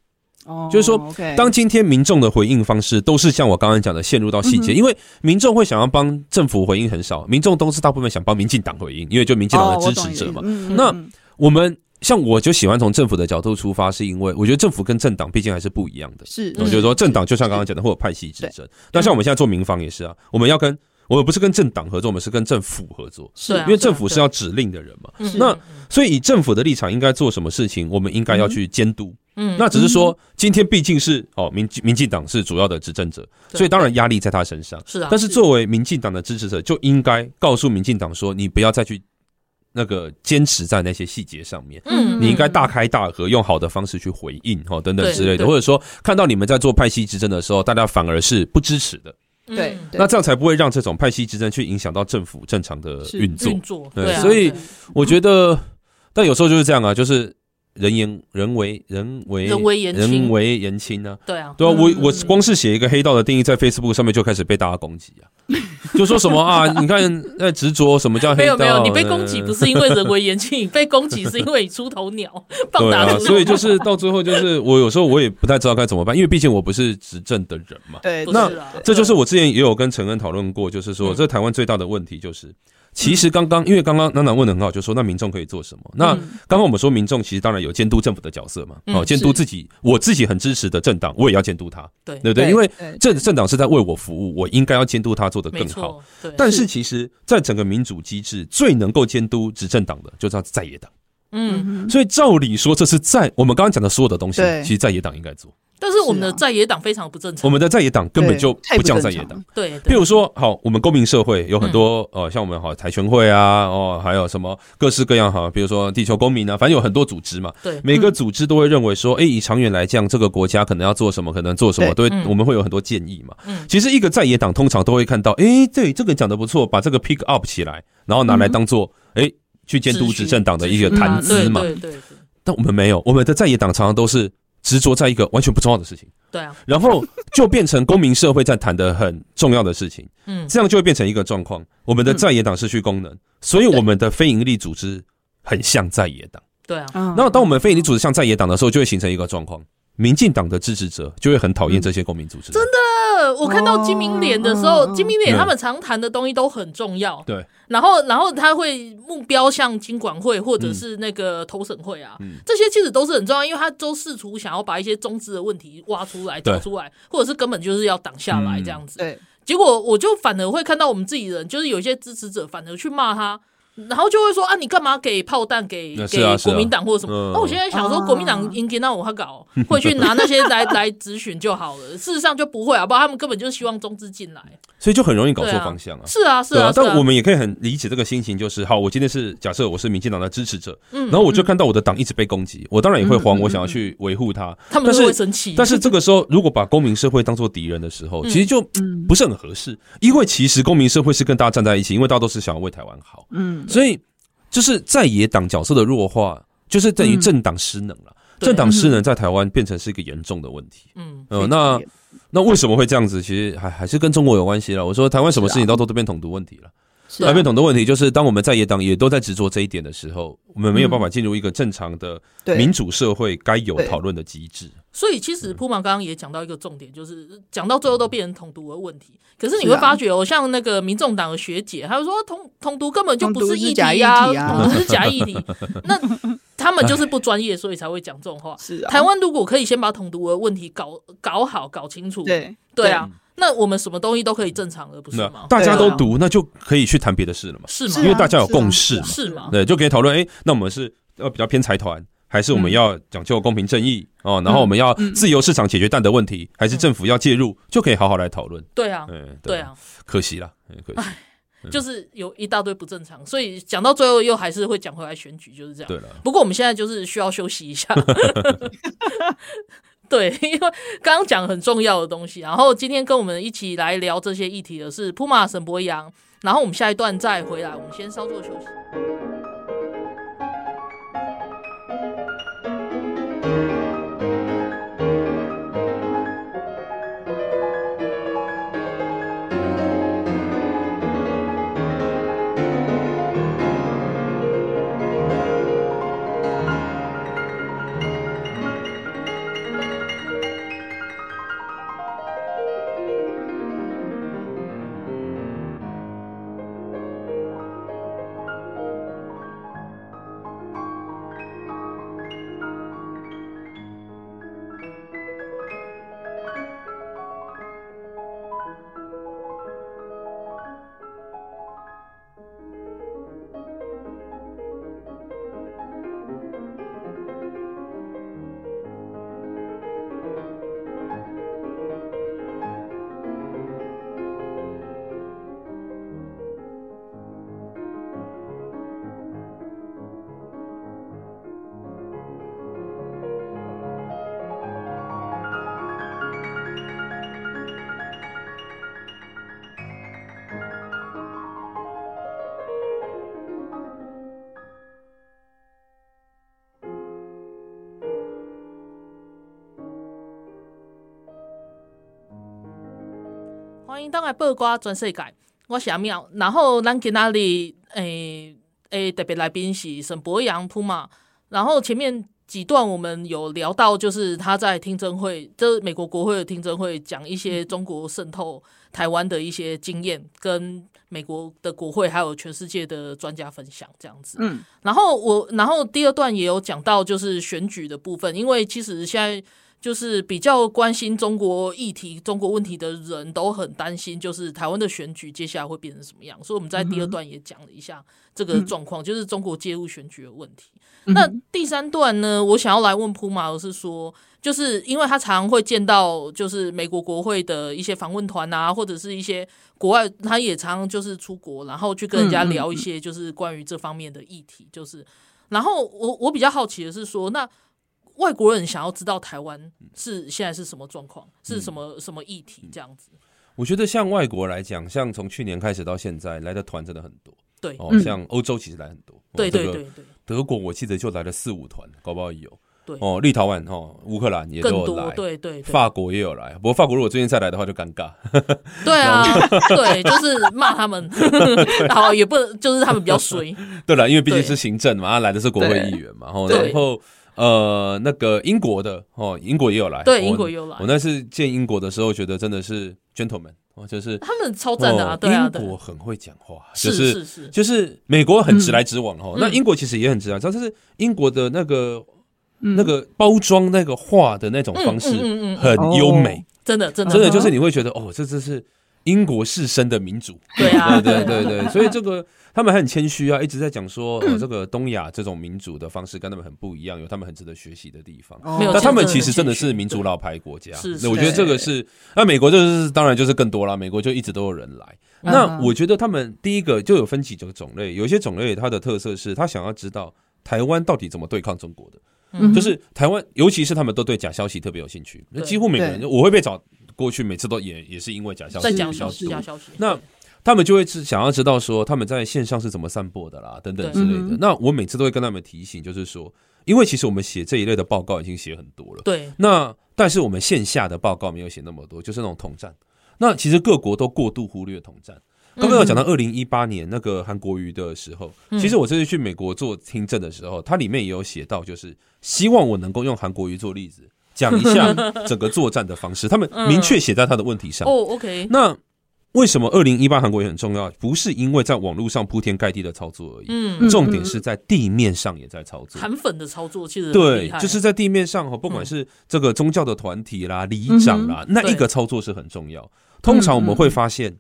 哦，就是说，当今天民众的回应方式都是像我刚刚讲的陷入到细节，因为民众会想要帮政府回应很少，民众都是大部分想帮民进党回应，因为就民进党的支持者嘛。那我们像我就喜欢从政府的角度出发，是因为我觉得政府跟政党毕竟还是不一样的。是，我觉得说政党就像刚刚讲的，会有派系之争。那像我们现在做民防也是啊，我们要跟我们不是跟政党合作，我们是跟政府合作。是，因为政府是要指令的人嘛。那所以以政府的立场应该做什么事情，我们应该要去监督。嗯，那只是说今天毕竟是哦民民进党是主要的执政者，所以当然压力在他身上。是啊，但是作为民进党的支持者，就应该告诉民进党说，你不要再去。那个坚持在那些细节上面，嗯，你应该大开大合，用好的方式去回应，哈，等等之类的，或者说看到你们在做派系之争的时候，大家反而是不支持的，对，那这样才不会让这种派系之争去影响到政府正常的运作，运作，对，所以我觉得，但有时候就是这样啊，就是。人言人为人为人为言轻，人为言轻呢？对啊，对啊，我我光是写一个黑道的定义在 Facebook 上面就开始被大家攻击啊，<laughs> 就说什么啊，你看在执着什么叫黑道？没有没有，你被攻击不是因为人为言轻，你被攻击是因为你出头鸟，<laughs> 棒打出头鸟。所以就是到最后就是我有时候我也不太知道该怎么办，因为毕竟我不是执政的人嘛。对，那这就是我之前也有跟陈恩讨论过，就是说这台湾最大的问题就是。其实刚刚，因为刚刚娜娜问的很好，就说那民众可以做什么？那刚刚我们说民众其实当然有监督政府的角色嘛，哦，监督自己，我自己很支持的政党，我也要监督他，对对不对？因为政政党是在为我服务，我应该要监督他做得更好。但是其实，在整个民主机制，最能够监督执政党的，就是在野党。嗯，所以照理说，这是在我们刚刚讲的所有的东西，其实在野党应该做。但是我们的在野党非常不正常，我们的在野党根本就不叫在野党。对，譬如说，好，我们公民社会有很多呃，像我们好台全会啊，哦，还有什么各式各样哈，比如说地球公民啊，反正有很多组织嘛。对，每个组织都会认为说，哎，以长远来讲，这个国家可能要做什么，可能做什么，都会我们会有很多建议嘛。嗯，其实一个在野党通常都会看到，哎，对，这个讲的不错，把这个 pick up 起来，然后拿来当做哎去监督执政党的一个谈资嘛。对对对。但我们没有，我们的在野党常常都是。执着在一个完全不重要的事情，对啊，然后就变成公民社会在谈的很重要的事情，嗯，这样就会变成一个状况。我们的在野党失去功能，所以我们的非营利组织很像在野党，对啊。然后当我们非营利组织像在野党的时候，就会形成一个状况。民进党的支持者就会很讨厌这些公民组织。真的，我看到金明脸的时候，金明脸他们常谈的东西都很重要。对，然后，然后他会目标像金管会或者是那个投审会啊，这些其实都是很重要，因为他都试图想要把一些中资的问题挖出来、找出来，或者是根本就是要挡下来这样子。对，结果我就反而会看到我们自己人，就是有一些支持者反而去骂他。然后就会说啊，你干嘛给炮弹给给国民党或者什么？那我现在想说，国民党应该让我他搞，会去拿那些 <laughs> 来来咨询就好了。事实上就不会啊，不然他们根本就是希望中资进来，所以就很容易搞错方向啊。是啊，是啊。但我们也可以很理解这个心情，就是好，我今天是假设我是民进党的支持者，然后我就看到我的党一直被攻击，我当然也会慌，我想要去维护他。他们就会生气。但是这个时候，如果把公民社会当做敌人的时候，其实就不是很合适，因为其实公民社会是跟大家站在一起，因为大家都是想要为台湾好。嗯，所以。就是在野党角色的弱化，就是等于政党失能了。政党失能在台湾变成是一个严重的问题。嗯，呃，那那为什么会这样子？其实还还是跟中国有关系了。我说台湾什么事情到都都变统独问题了。台湾变统的问题就是当我们在野党也都在执着这一点的时候，我们没有办法进入一个正常的民主社会该有讨论的机制。所以其实铺满刚刚也讲到一个重点，就是讲到最后都变成统独的问题。可是你会发觉哦，像那个民众党的学姐，她就说统统独根本就不是议题呀，统独是假议题。<laughs> 那他们就是不专业，所以才会讲这种话。是啊，台湾如果可以先把统独的问题搞搞好、搞清楚，对。对啊，那我们什么东西都可以正常，而不是吗？大家都读，那就可以去谈别的事了嘛？是吗？因为大家有共识嘛？是吗？对，就可以讨论。哎，那我们是要比较偏财团。还是我们要讲究公平正义哦，然后我们要自由市场解决蛋的问题，还是政府要介入，就可以好好来讨论。对啊，对啊，可惜了，可惜。就是有一大堆不正常，所以讲到最后又还是会讲回来选举，就是这样。对了，不过我们现在就是需要休息一下。<laughs> 对，<laughs> 因为刚刚讲很重要的东西，然后今天跟我们一起来聊这些议题的是普玛沈博洋，然后我们下一段再回来，我们先稍作休息。欢迎登来八卦全世界，我是阿妙。然后咱今仔日诶诶特别来宾是沈博洋铺嘛。然后前面几段我们有聊到，就是他在听证会，就是美国国会的听证会，讲一些中国渗透台湾的一些经验，跟美国的国会还有全世界的专家分享这样子。嗯，然后我然后第二段也有讲到，就是选举的部分，因为其实现在。就是比较关心中国议题、中国问题的人都很担心，就是台湾的选举接下来会变成什么样。所以我们在第二段也讲了一下这个状况，就是中国介入选举的问题。那第三段呢，我想要来问铺马，是说，就是因为他常常会见到，就是美国国会的一些访问团啊，或者是一些国外，他也常常就是出国，然后去跟人家聊一些就是关于这方面的议题。就是，然后我我比较好奇的是说，那。外国人想要知道台湾是现在是什么状况，是什么什么议题这样子？我觉得像外国来讲，像从去年开始到现在来的团真的很多。对哦，像欧洲其实来很多。对对对对。德国我记得就来了四五团，搞不好有。对哦，立陶宛哦，乌克兰也都有来。对对。法国也有来，不过法国如果最近再来的话就尴尬。对啊，<laughs> <laughs> 对，就是骂他们，<laughs> 然后也不能，就是他们比较衰。对了，因为毕竟是行政嘛，他来的是国会议员嘛，然后。呃，那个英国的哦，英国也有来，对，英国也有来。我那次见英国的时候，觉得真的是 gentleman 哦，就是他们超赞的啊，对啊，英国很会讲话，就是是是，就是美国很直来直往哦，那英国其实也很直来，主要是英国的那个那个包装那个话的那种方式很优美，真的真的。真的就是你会觉得哦，这这是英国式生的民主，对啊，对对对对，所以这个。他们还很谦虚啊，一直在讲说，呃，这个东亚这种民主的方式跟他们很不一样，有他们很值得学习的地方。那他们其实真的是民主老牌国家，是，我觉得这个是。那美国就是当然就是更多了，美国就一直都有人来。那我觉得他们第一个就有分几种种类，有一些种类它的特色是他想要知道台湾到底怎么对抗中国的，就是台湾，尤其是他们都对假消息特别有兴趣。那几乎每个人，我会被找过去，每次都也也是因为假消息，假消息，假消息。那他们就会是想要知道说他们在线上是怎么散播的啦，等等之类的。那我每次都会跟他们提醒，就是说，因为其实我们写这一类的报告已经写很多了，对。那但是我们线下的报告没有写那么多，就是那种统战。那其实各国都过度忽略统战。刚刚有讲到二零一八年那个韩国瑜的时候，其实我这次去美国做听证的时候，它里面也有写到，就是希望我能够用韩国瑜做例子，讲一下 <laughs> 整个作战的方式。他们明确写在他的问题上。哦，OK。那。为什么二零一八韩国也很重要？不是因为在网络上铺天盖地的操作而已，嗯，重点是在地面上也在操作。韩粉的操作其实对，就是在地面上哈，不管是这个宗教的团体啦、里长啦，那一个操作是很重要。通常我们会发现，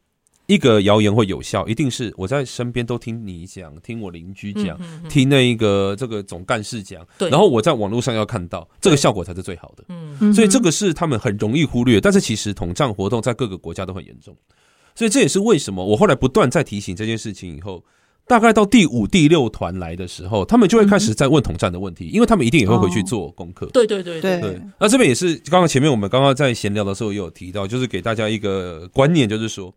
一个谣言会有效，一定是我在身边都听你讲，听我邻居讲，听那一个这个总干事讲，然后我在网络上要看到这个效果才是最好的。嗯，所以这个是他们很容易忽略，但是其实统战活动在各个国家都很严重。所以这也是为什么我后来不断在提醒这件事情以后，大概到第五、第六团来的时候，他们就会开始在问统战的问题，因为他们一定也会回去做功课。对对对对对。那这边也是刚刚前面我们刚刚在闲聊的时候也有提到，就是给大家一个观念，就是说。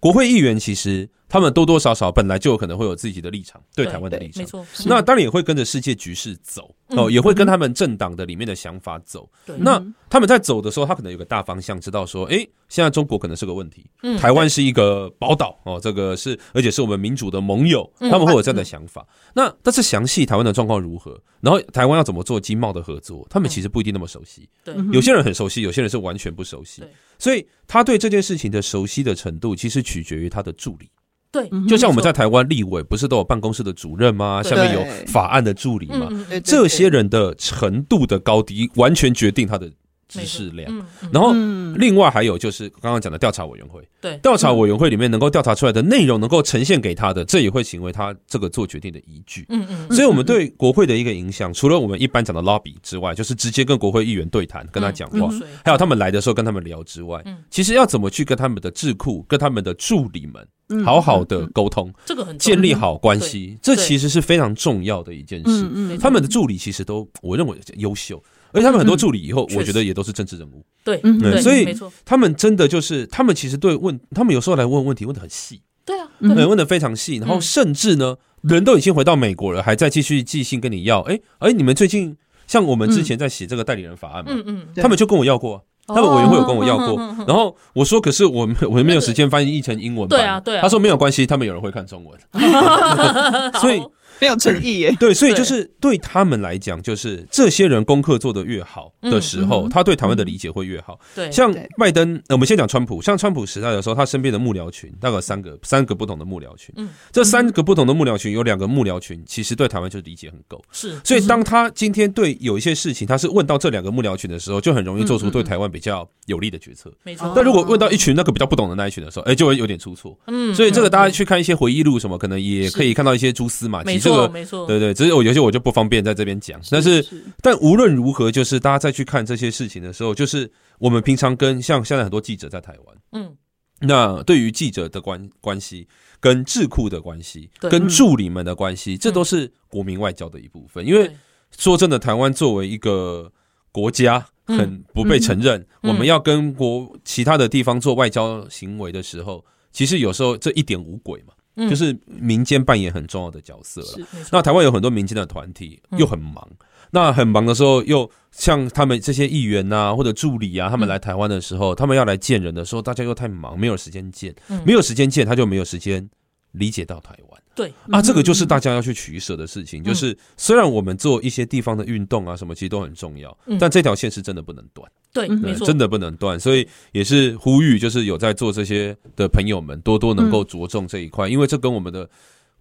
国会议员其实他们多多少少本来就有可能会有自己的立场，对台湾的立场，没错。那当然也会跟着世界局势走哦，也会跟他们政党的里面的想法走。那他们在走的时候，他可能有个大方向，知道说，哎，现在中国可能是个问题，台湾是一个宝岛哦，这个是而且是我们民主的盟友，他们会有这样的想法。那但是详细台湾的状况如何，然后台湾要怎么做经贸的合作，他们其实不一定那么熟悉。对，有些人很熟悉，有些人是完全不熟悉。所以他对这件事情的熟悉的程度，其实取决于他的助理。对，就像我们在台湾立委，不是都有办公室的主任吗？下面有法案的助理吗？这些人的程度的高低，完全决定他的。知识量，然后另外还有就是刚刚讲的调查委员会，对，调查委员会里面能够调查出来的内容，能够呈现给他的，这也会成为他这个做决定的依据。嗯嗯，所以我们对国会的一个影响，除了我们一般讲的 lobby 之外，就是直接跟国会议员对谈，跟他讲话，还有他们来的时候跟他们聊之外，其实要怎么去跟他们的智库、跟他们的助理们好好的沟通，这个很建立好关系，这其实是非常重要的一件事。他们的助理其实都我认为优秀。而且他们很多助理以后，我觉得也都是政治人物。对，对，所以他们真的就是，他们其实对问，他们有时候来问问题，问的很细。对啊，问的非常细。然后甚至呢，人都已经回到美国了，还在继续寄信跟你要。哎，哎，你们最近像我们之前在写这个代理人法案嘛，嗯嗯，他们就跟我要过。他们委员会有跟我要过，然后我说，可是我我没有时间翻译成英文版。对啊，对啊。他说没有关系，他们有人会看中文，<laughs> <laughs> 所以。没有诚意耶，对，<laughs> 所以就是对他们来讲，就是这些人功课做得越好的时候，他对台湾的理解会越好。对，像拜登，我们先讲川普，像川普时代的时候，他身边的幕僚群大概有三个，三个不同的幕僚群。嗯，这三个不同的幕僚群有两个幕僚群，其实对台湾就理解很够。是，所以当他今天对有一些事情，他是问到这两个幕僚群的时候，就很容易做出对台湾比较有利的决策。没错。但如果问到一群那个比较不懂的那一群的时候，哎，就会有点出错。嗯，所以这个大家去看一些回忆录什么，可能也可以看到一些蛛丝马迹。这个没错，对对。只是我有些我就不方便在这边讲，但是但无论如何，就是大家再去看这些事情的时候，就是我们平常跟像现在很多记者在台湾，嗯，那对于记者的关关系、跟智库的关系、跟助理们的关系，这都是国民外交的一部分。因为说真的，台湾作为一个国家，很不被承认，我们要跟国其他的地方做外交行为的时候，其实有时候这一点无鬼嘛。就是民间扮演很重要的角色了。那台湾有很多民间的团体，又很忙。那很忙的时候，又像他们这些议员啊，或者助理啊，他们来台湾的时候，他们要来见人的时候，大家又太忙，没有时间见。没有时间见，他就没有时间理解到台湾。对啊，这个就是大家要去取舍的事情。就是虽然我们做一些地方的运动啊，什么其实都很重要，但这条线是真的不能断。对，没错，真的不能断。所以也是呼吁，就是有在做这些的朋友们，多多能够着重这一块，因为这跟我们的。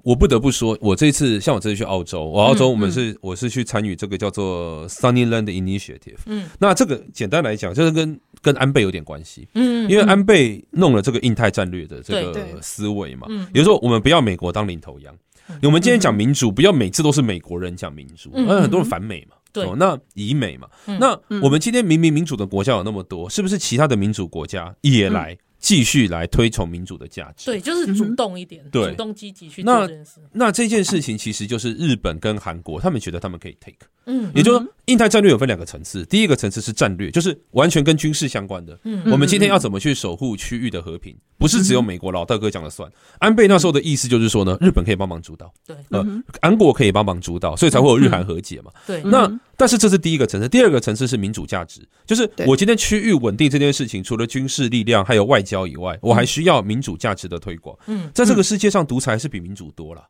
我不得不说，我这次像我这次去澳洲，我澳洲我们是我是去参与这个叫做 Sunnyland Initiative。嗯，那这个简单来讲，就是跟跟安倍有点关系。嗯，因为安倍弄了这个印太战略的这个思维嘛。嗯，比如说我们不要美国当领头羊，我们今天讲民主，不要每次都是美国人讲民主，因为很多人反美嘛。对，那以美嘛。那我们今天明明民主的国家有那么多，是不是其他的民主国家也来？继续来推崇民主的价值，对，就是主动一点，对，主动积极去做这件事。那那这件事情其实就是日本跟韩国，他们觉得他们可以 take，嗯，也就是说，印太战略有分两个层次，第一个层次是战略，就是完全跟军事相关的，嗯，我们今天要怎么去守护区域的和平，不是只有美国老大哥讲了算。安倍那时候的意思就是说呢，日本可以帮忙主导，对，呃，韩国可以帮忙主导，所以才会有日韩和解嘛，对，那。但是这是第一个层次，第二个层次是民主价值，就是我今天区域稳定这件事情，除了军事力量还有外交以外，我还需要民主价值的推广。嗯，在这个世界上，独裁是比民主多了。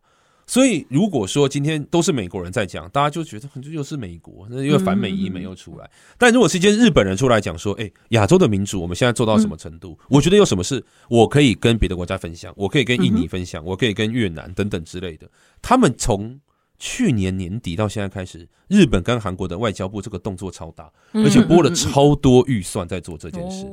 所以如果说今天都是美国人在讲，大家就觉得很多又是美国，那因为反美移美又出来。但如果是一些日本人出来讲说，哎，亚洲的民主我们现在做到什么程度？我觉得有什么事我可以跟别的国家分享，我可以跟印尼分享，我可以跟越南等等之类的。他们从去年年底到现在开始，日本跟韩国的外交部这个动作超大，而且拨了超多预算在做这件事。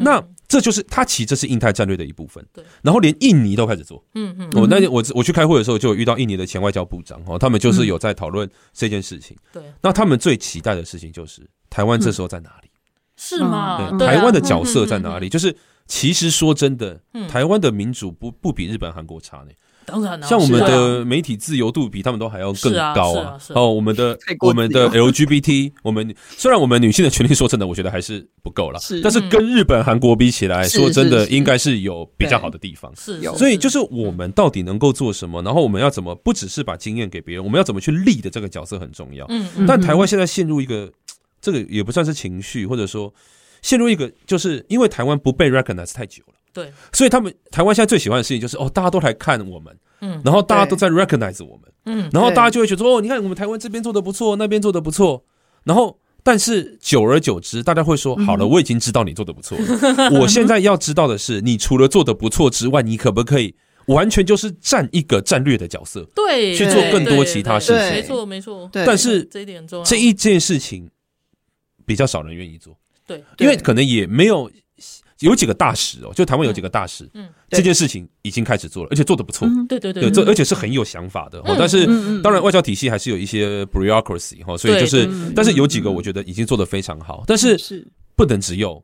那这就是他其实这是印太战略的一部分。对，然后连印尼都开始做。嗯嗯，我那天我我去开会的时候，就有遇到印尼的前外交部长哦，他们就是有在讨论这件事情。对，那他们最期待的事情就是台湾这时候在哪里？是吗？台湾的角色在哪里？就是其实说真的，台湾的民主不不比日本、韩国差呢。当然，像我们的媒体自由度比他们都还要更高啊！哦，我们的我们的 LGBT，我们虽然我们女性的权利说真的，我觉得还是不够了。但是跟日本、韩国比起来，说真的，应该是有比较好的地方。是，所以就是我们到底能够做什么？然后我们要怎么？不只是把经验给别人，我们要怎么去立的这个角色很重要。嗯，但台湾现在陷入一个，这个也不算是情绪，或者说陷入一个，就是因为台湾不被 recognize 太久了。对，所以他们台湾现在最喜欢的事情就是哦，大家都来看我们，嗯，然后大家都在 recognize 我们，嗯，然后大家就会觉得哦，你看我们台湾这边做的不错，那边做的不错，然后但是久而久之，大家会说好了，我已经知道你做的不错了，<laughs> 我现在要知道的是，你除了做的不错之外，你可不可以完全就是占一个战略的角色，对，去做更多其他事情，没错没错，但是这一点重要，这一件事情比较少人愿意做，对，因为可能也没有。有几个大使哦，就台湾有几个大使，嗯，这件事情已经开始做了，而且做的不错，对对对，这而且是很有想法的哦。但是当然，外交体系还是有一些 bureaucracy 哈，所以就是，但是有几个我觉得已经做的非常好，但是不能只有。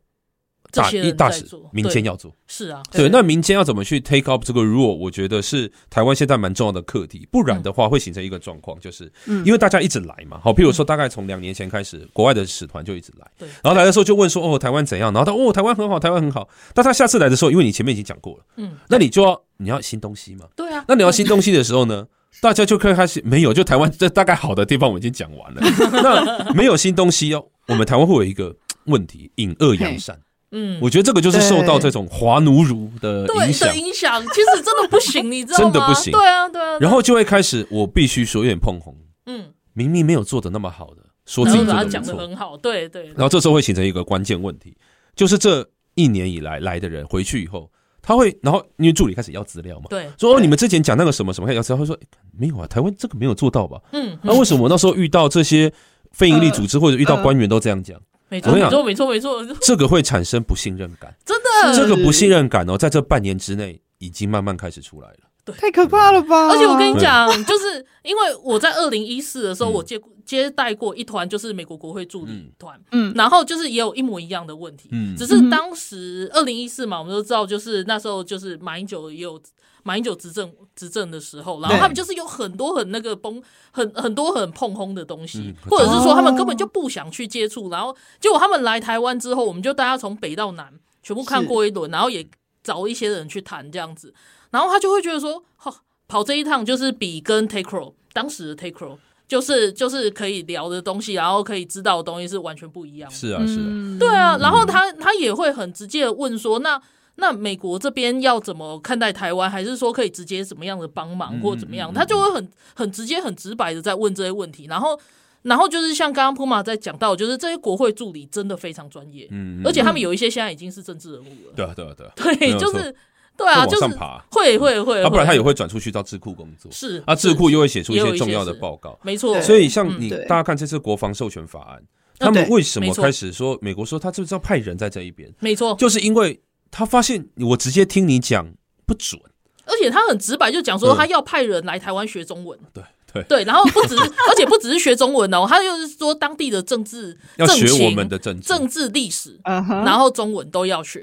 大一大使，民间要做是啊，对，那民间要怎么去 take up 这个 role？我觉得是台湾现在蛮重要的课题，不然的话会形成一个状况，就是因为大家一直来嘛，好，譬如说大概从两年前开始，国外的使团就一直来，对，然后来的时候就问说，哦，台湾怎样？然后他哦，台湾很好，台湾很好。但他下次来的时候，因为你前面已经讲过了，嗯，那你就要你要新东西嘛，对啊，那你要新东西的时候呢，大家就可以开始没有，就台湾这大概好的地方我已经讲完了，那没有新东西哦，我们台湾会有一个。问题，隐恶扬善。嗯，我觉得这个就是受到这种华奴儒的影响，影响，其实真的不行，你知道吗？真的不行。对啊，对啊。然后就会开始，我必须说有点碰红。嗯，明明没有做的那么好的，说自己做的讲的很好，对对。然后这时候会形成一个关键问题，就是这一年以来来的人回去以后，他会，然后因为助理开始要资料嘛，对，说哦，你们之前讲那个什么什么要资料，他说没有啊，台湾这个没有做到吧？嗯，那为什么那时候遇到这些非营利组织或者遇到官员都这样讲？没错，没错，没错，没错。<laughs> 这个会产生不信任感，真的。这个不信任感哦，在这半年之内已经慢慢开始出来了。对，太可怕了吧！而且我跟你讲，就是因为我在二零一四的时候，我接接待过一团，就是美国国会助理团，嗯，然后就是也有一模一样的问题，嗯，只是当时二零一四嘛，我们都知道，就是那时候就是马英九也有。马英九执政执政的时候，然后他们就是有很多很那个崩，很很多很碰轰的东西，或者是说他们根本就不想去接触，然后结果他们来台湾之后，我们就大家从北到南全部看过一轮，然后也找一些人去谈这样子，然后他就会觉得说，哈，跑这一趟就是比跟 TACRO 当时的 TACRO 就是就是可以聊的东西，然后可以知道的东西是完全不一样。是啊，是啊，对啊，然后他他也会很直接的问说，那。那美国这边要怎么看待台湾？还是说可以直接怎么样的帮忙，或怎么样？他就会很很直接、很直白的在问这些问题。然后，然后就是像刚刚 Puma 在讲到，就是这些国会助理真的非常专业，嗯，而且他们有一些现在已经是政治人物了。对啊，对啊，对啊，<laughs> 对，就是对啊，就是会会会，啊，不然他也会转出去到智库工作。是啊，智库又会写出一些重要的报告。没错，所以像你大家看这次国防授权法案，他们为什么开始说美国说他知不知道派人在这一边？没错，就是因为。他发现我直接听你讲不准，而且他很直白，就讲说他要派人来台湾学中文。对对对，然后不只是，<laughs> 而且不只是学中文哦，他又是说当地的政治要学我们的政治政治历史，然后中文都要学。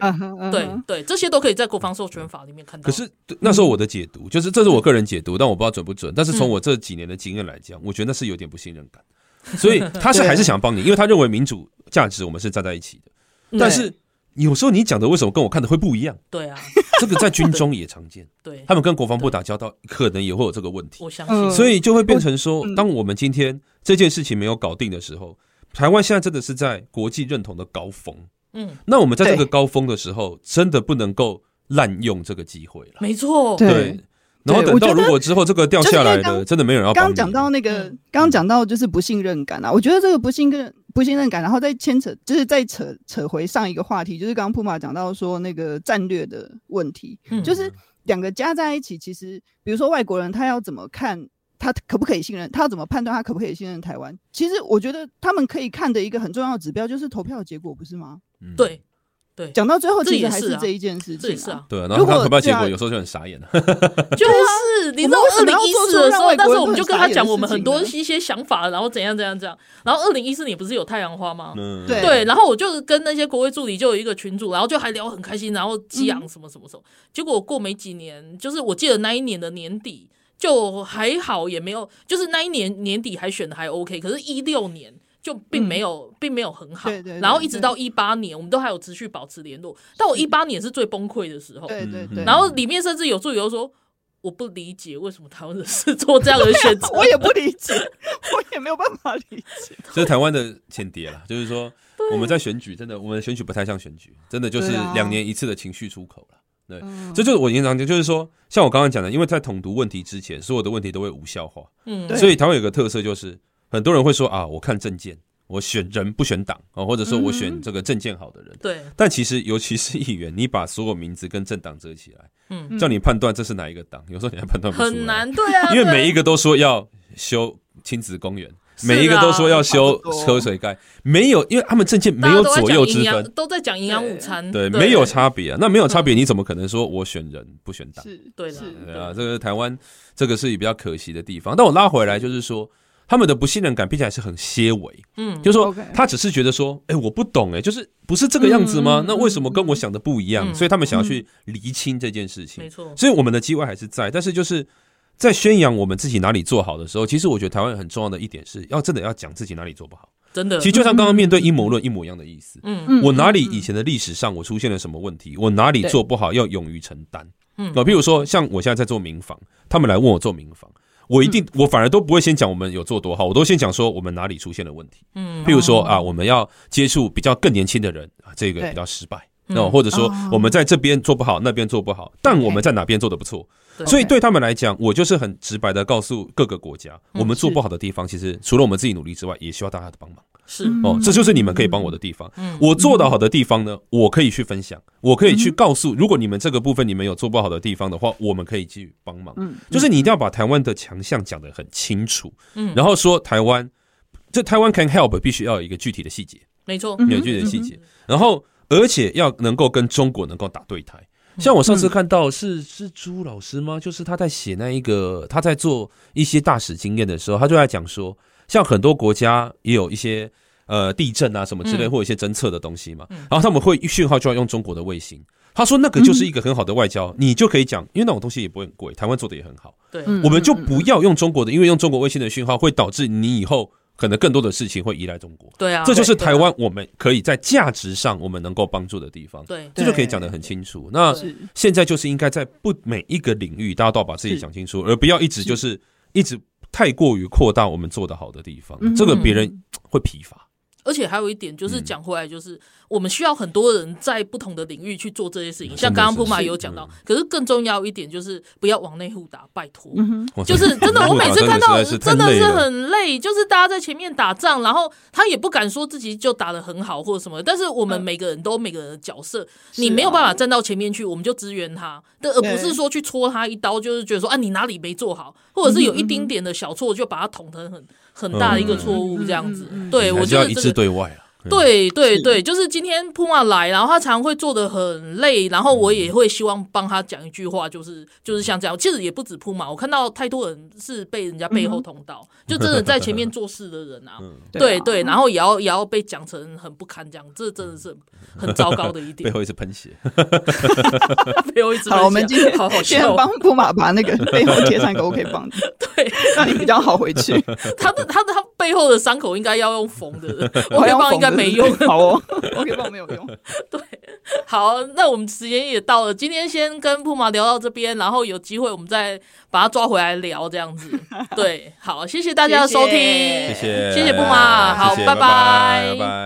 对对，这些都可以在国防授权法里面看到。可是那时候我的解读就是，这是我个人解读，但我不知道准不准。但是从我这几年的经验来讲，我觉得那是有点不信任感。所以他是还是想帮你，因为他认为民主价值我们是站在一起的，但是。有时候你讲的为什么跟我看的会不一样？对啊，<laughs> 这个在军中也常见。<laughs> 对，他们跟国防部打交道，可能也会有这个问题。我相信，所以就会变成说，当我们今天这件事情没有搞定的时候，台湾现在真的是在国际认同的高峰。嗯，那我们在这个高峰的时候，真的不能够滥用这个机会了。没错，对。然后等到如果之后这个掉下来的，真的没有人要帮你。刚讲到那个，刚刚讲到就是不信任感啊，我觉得这个不信任。不信任感，然后再牵扯，就是再扯扯回上一个话题，就是刚刚 Puma 讲到说那个战略的问题，嗯、就是两个加在一起，其实比如说外国人他要怎么看，他可不可以信任，他要怎么判断他可不可以信任台湾？其实我觉得他们可以看的一个很重要的指标就是投票结果，不是吗？嗯、对。对，讲到最后，其实还是这一件事情。是啊，对啊。然后他投票结果有时候就很傻眼了。<laughs> 就是你知道，二零一四的时候，但是我们就跟他讲我们很多一些想法，然后怎样怎样怎样。然后二零一四年不是有太阳花吗？对对。然后我就跟那些国会助理就有一个群组，然后就还聊很开心，然后激昂什么什么什么。结果过没几年，就是我记得那一年的年底就还好，也没有，就是那一年年底还选的还 OK，可是一六年。就并没有，并没有很好。对对。然后一直到一八年，我们都还有持续保持联络。但我一八年是最崩溃的时候。对对对。然后里面甚至有助理又说：“我不理解为什么台湾人是做这样的选择。<laughs> ”我也不理解，<laughs> 我也没有办法理解。<laughs> 这是台湾的前提了，就是说我们在选举，真的，我们的选举不太像选举，真的就是两年一次的情绪出口了。对，这就是我经常讲，就是说，像我刚刚讲的，因为在统独问题之前，所有的问题都会无效化。嗯。所以台湾有个特色就是。很多人会说啊，我看证件，我选人不选党啊，或者说我选这个证件好的人。对。但其实，尤其是议员，你把所有名字跟政党遮起来，嗯，叫你判断这是哪一个党，有时候你还判断不出来。很难，对啊。因为每一个都说要修亲子公园，每一个都说要修车水盖，没有，因为他们政见没有左右之分，都在讲营养午餐。对，没有差别啊。那没有差别，你怎么可能说我选人不选党？是对的。对啊，这个台湾这个是比较可惜的地方。但我拉回来就是说。他们的不信任感，并且还是很些微，嗯，就是说他只是觉得说，哎，我不懂，哎，就是不是这个样子吗？那为什么跟我想的不一样？所以他们想要去厘清这件事情，没错。所以我们的机会还是在，但是就是在宣扬我们自己哪里做好的时候，其实我觉得台湾很重要的一点是要真的要讲自己哪里做不好，真的。其实就像刚刚面对阴谋论一模一样的意思，嗯嗯，我哪里以前的历史上我出现了什么问题，我哪里做不好，要勇于承担，嗯，啊，比如说像我现在在做民房，他们来问我做民防。我一定我反而都不会先讲我们有做多好，我都先讲说我们哪里出现了问题。嗯，譬如说啊，我们要接触比较更年轻的人啊，这个比较失败。那或者说我们在这边做不好，那边做不好，但我们在哪边做的不错。所以对。他们来讲，我就是很直白的告诉各个国家，我们做不好的地方，其实除了我们自己努力之外，也需要大家的帮忙。是哦，这就是你们可以帮我的地方。嗯我做得好的地方呢，我可以去分享，我可以去告诉，如果你们这个部分你们有做不好的地方的话，我们可以去帮忙。嗯就是你一定要把台湾的强项讲得很清楚。嗯然后说台湾，这台湾 can help，必须要有一个具体的细节。没错，有具体的细节。然后而且要能够跟中国能够打对台。像我上次看到是是朱老师吗？就是他在写那一个他在做一些大使经验的时候，他就在讲说，像很多国家也有一些呃地震啊什么之类，或者一些侦测的东西嘛，然后他们会讯号就要用中国的卫星。他说那个就是一个很好的外交，你就可以讲，因为那种东西也不会很贵，台湾做的也很好。对，我们就不要用中国的，因为用中国卫星的讯号会导致你以后。可能更多的事情会依赖中国，对啊，这就是台湾我们可以在价值上我们能够帮助的地方，对，这就可以讲得很清楚。那现在就是应该在不每一个领域，大家都要把自己讲清楚，而不要一直就是。一直太过于扩大我们做的好的地方，这个别人会疲乏。而且还有一点就是讲回来，就是我们需要很多人在不同的领域去做这些事情。像刚刚普马有讲到，可是更重要一点就是不要往内互打，拜托。就是真的，我每次看到真的是很累，就是大家在前面打仗，然后他也不敢说自己就打的很好或者什么。但是我们每个人都每个人的角色，你没有办法站到前面去，我们就支援他，而不是说去戳他一刀，就是觉得说啊你哪里没做好，或者是有一丁点的小错就把它捅成很。很大的一个错误，这样子，对我觉得一致对外啊。对对对，就是今天铺马来，然后他常会做的很累，然后我也会希望帮他讲一句话，就是就是像这样。其实也不止铺马，我看到太多人是被人家背后捅刀，<laughs> 就真的在前面做事的人啊，对对，然后也要也要被讲成很不堪这样，这真的是很 <laughs> 糟糕的一点。背后一直喷血，<laughs> 背后一直。好，我们今天好好先帮铺马把那个背后贴上一个 OK 棒，对，让你比较好回去。他的他的他背后的伤口应该要用缝的，OK 棒应该。没用，<laughs> 好哦，OK 棒没有用。<laughs> 对，好，那我们时间也到了，今天先跟布马聊到这边，然后有机会我们再把他抓回来聊，这样子。对，好，谢谢大家的收听，谢谢，谢谢布马，好，拜拜，拜拜。